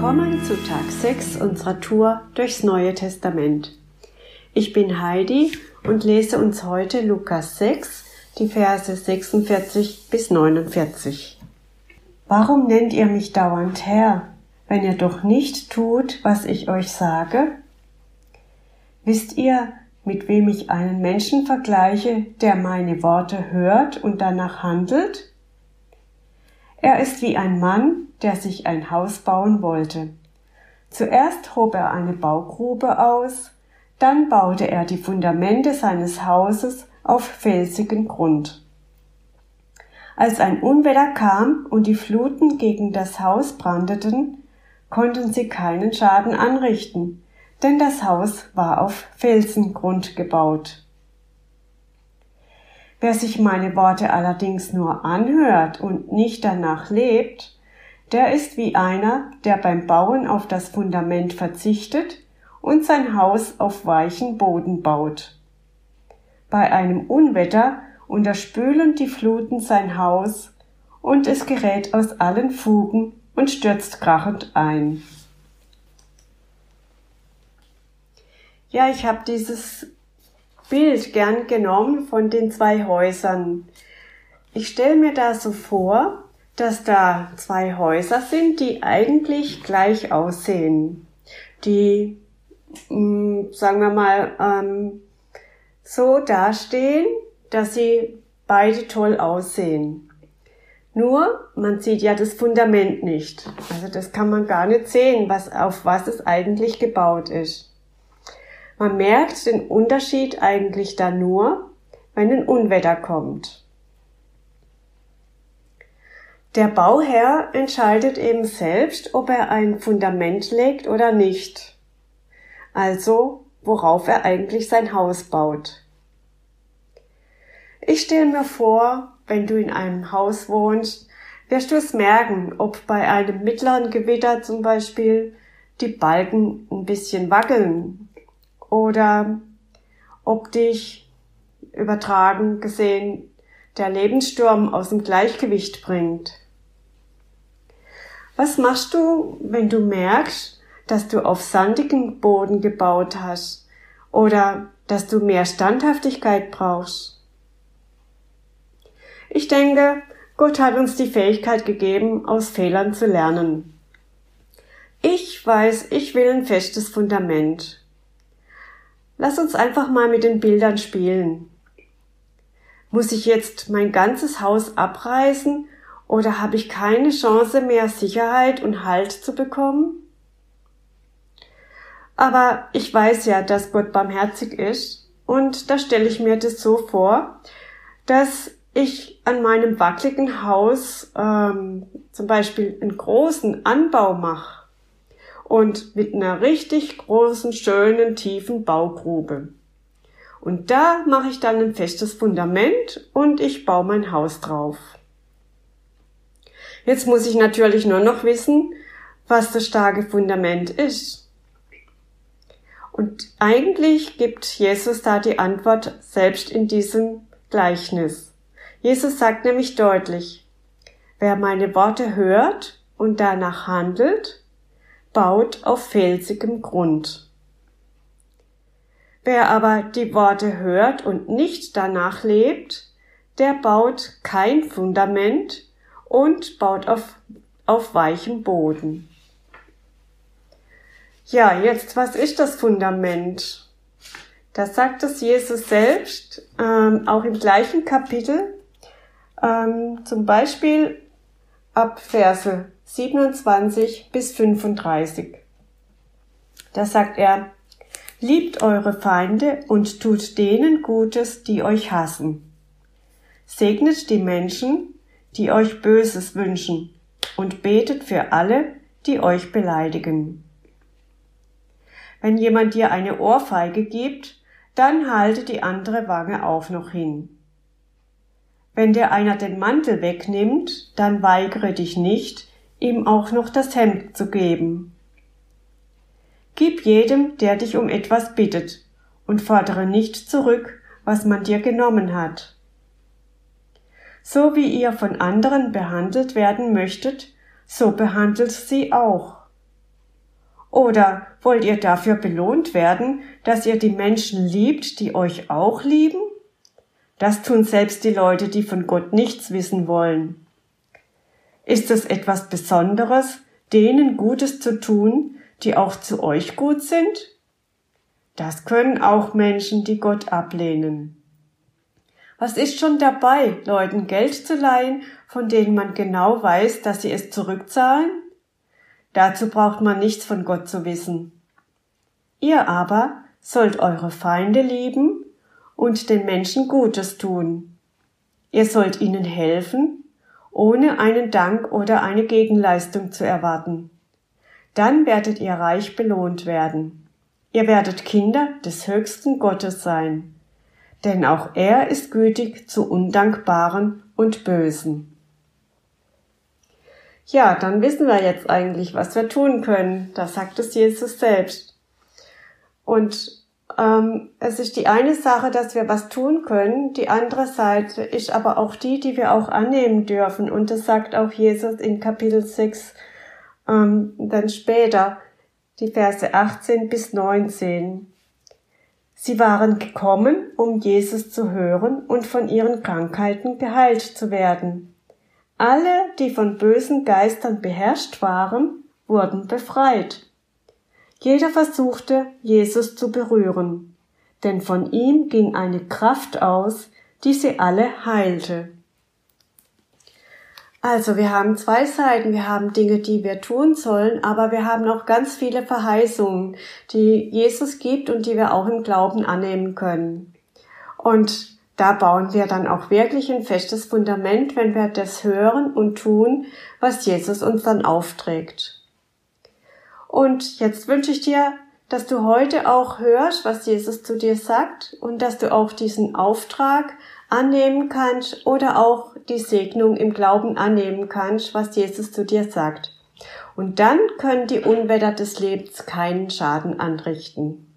Willkommen zu Tag 6 unserer Tour durchs Neue Testament. Ich bin Heidi und lese uns heute Lukas 6, die Verse 46 bis 49. Warum nennt ihr mich dauernd Herr, wenn ihr doch nicht tut, was ich euch sage? Wisst ihr, mit wem ich einen Menschen vergleiche, der meine Worte hört und danach handelt? Er ist wie ein Mann, der sich ein Haus bauen wollte. Zuerst hob er eine Baugrube aus, dann baute er die Fundamente seines Hauses auf felsigen Grund. Als ein Unwetter kam und die Fluten gegen das Haus brandeten, konnten sie keinen Schaden anrichten, denn das Haus war auf Felsengrund gebaut. Wer sich meine Worte allerdings nur anhört und nicht danach lebt, der ist wie einer, der beim Bauen auf das Fundament verzichtet und sein Haus auf weichen Boden baut. Bei einem Unwetter unterspülen die Fluten sein Haus und es gerät aus allen Fugen und stürzt krachend ein. Ja, ich habe dieses Bild gern genommen von den zwei Häusern. Ich stelle mir da so vor, dass da zwei Häuser sind, die eigentlich gleich aussehen. Die, mh, mm, sagen wir mal, ähm, so dastehen, dass sie beide toll aussehen. Nur, man sieht ja das Fundament nicht. Also das kann man gar nicht sehen, was, auf was es eigentlich gebaut ist. Man merkt den Unterschied eigentlich dann nur, wenn ein Unwetter kommt. Der Bauherr entscheidet eben selbst, ob er ein Fundament legt oder nicht. Also, worauf er eigentlich sein Haus baut. Ich stelle mir vor, wenn du in einem Haus wohnst, wirst du es merken, ob bei einem mittleren Gewitter zum Beispiel die Balken ein bisschen wackeln oder ob dich übertragen gesehen der Lebenssturm aus dem Gleichgewicht bringt. Was machst du, wenn du merkst, dass du auf sandigen Boden gebaut hast oder dass du mehr Standhaftigkeit brauchst? Ich denke, Gott hat uns die Fähigkeit gegeben, aus Fehlern zu lernen. Ich weiß, ich will ein festes Fundament. Lass uns einfach mal mit den Bildern spielen. Muss ich jetzt mein ganzes Haus abreißen oder habe ich keine Chance mehr, Sicherheit und Halt zu bekommen? Aber ich weiß ja, dass Gott barmherzig ist und da stelle ich mir das so vor, dass ich an meinem wackeligen Haus ähm, zum Beispiel einen großen Anbau mache und mit einer richtig großen, schönen, tiefen Baugrube. Und da mache ich dann ein festes Fundament und ich baue mein Haus drauf. Jetzt muss ich natürlich nur noch wissen, was das starke Fundament ist. Und eigentlich gibt Jesus da die Antwort selbst in diesem Gleichnis. Jesus sagt nämlich deutlich, wer meine Worte hört und danach handelt, baut auf felsigem Grund. Wer aber die Worte hört und nicht danach lebt, der baut kein Fundament und baut auf, auf weichem Boden. Ja, jetzt, was ist das Fundament? Das sagt es Jesus selbst, ähm, auch im gleichen Kapitel, ähm, zum Beispiel ab Verse 27 bis 35. Da sagt er, Liebt eure Feinde und tut denen Gutes, die euch hassen. Segnet die Menschen, die euch Böses wünschen, und betet für alle, die euch beleidigen. Wenn jemand dir eine Ohrfeige gibt, dann halte die andere Wange auch noch hin. Wenn dir einer den Mantel wegnimmt, dann weigere dich nicht, ihm auch noch das Hemd zu geben. Gib jedem, der dich um etwas bittet, und fordere nicht zurück, was man dir genommen hat. So wie ihr von anderen behandelt werden möchtet, so behandelt sie auch. Oder wollt ihr dafür belohnt werden, dass ihr die Menschen liebt, die euch auch lieben? Das tun selbst die Leute, die von Gott nichts wissen wollen. Ist es etwas Besonderes, denen Gutes zu tun, die auch zu euch gut sind? Das können auch Menschen, die Gott ablehnen. Was ist schon dabei, Leuten Geld zu leihen, von denen man genau weiß, dass sie es zurückzahlen? Dazu braucht man nichts von Gott zu wissen. Ihr aber sollt eure Feinde lieben und den Menschen Gutes tun. Ihr sollt ihnen helfen, ohne einen Dank oder eine Gegenleistung zu erwarten. Dann werdet ihr reich belohnt werden. Ihr werdet Kinder des höchsten Gottes sein, denn auch er ist gütig zu Undankbaren und Bösen. Ja, dann wissen wir jetzt eigentlich, was wir tun können. Da sagt es Jesus selbst. Und ähm, es ist die eine Sache, dass wir was tun können. Die andere Seite ist aber auch die, die wir auch annehmen dürfen. Und das sagt auch Jesus in Kapitel 6 ähm, dann später, die Verse 18 bis 19. Sie waren gekommen, um Jesus zu hören und von ihren Krankheiten geheilt zu werden. Alle, die von bösen Geistern beherrscht waren, wurden befreit. Jeder versuchte, Jesus zu berühren, denn von ihm ging eine Kraft aus, die sie alle heilte. Also wir haben zwei Seiten. Wir haben Dinge, die wir tun sollen, aber wir haben auch ganz viele Verheißungen, die Jesus gibt und die wir auch im Glauben annehmen können. Und da bauen wir dann auch wirklich ein festes Fundament, wenn wir das hören und tun, was Jesus uns dann aufträgt. Und jetzt wünsche ich dir, dass du heute auch hörst, was Jesus zu dir sagt und dass du auch diesen Auftrag annehmen kannst oder auch die Segnung im Glauben annehmen kannst, was Jesus zu dir sagt. Und dann können die Unwetter des Lebens keinen Schaden anrichten.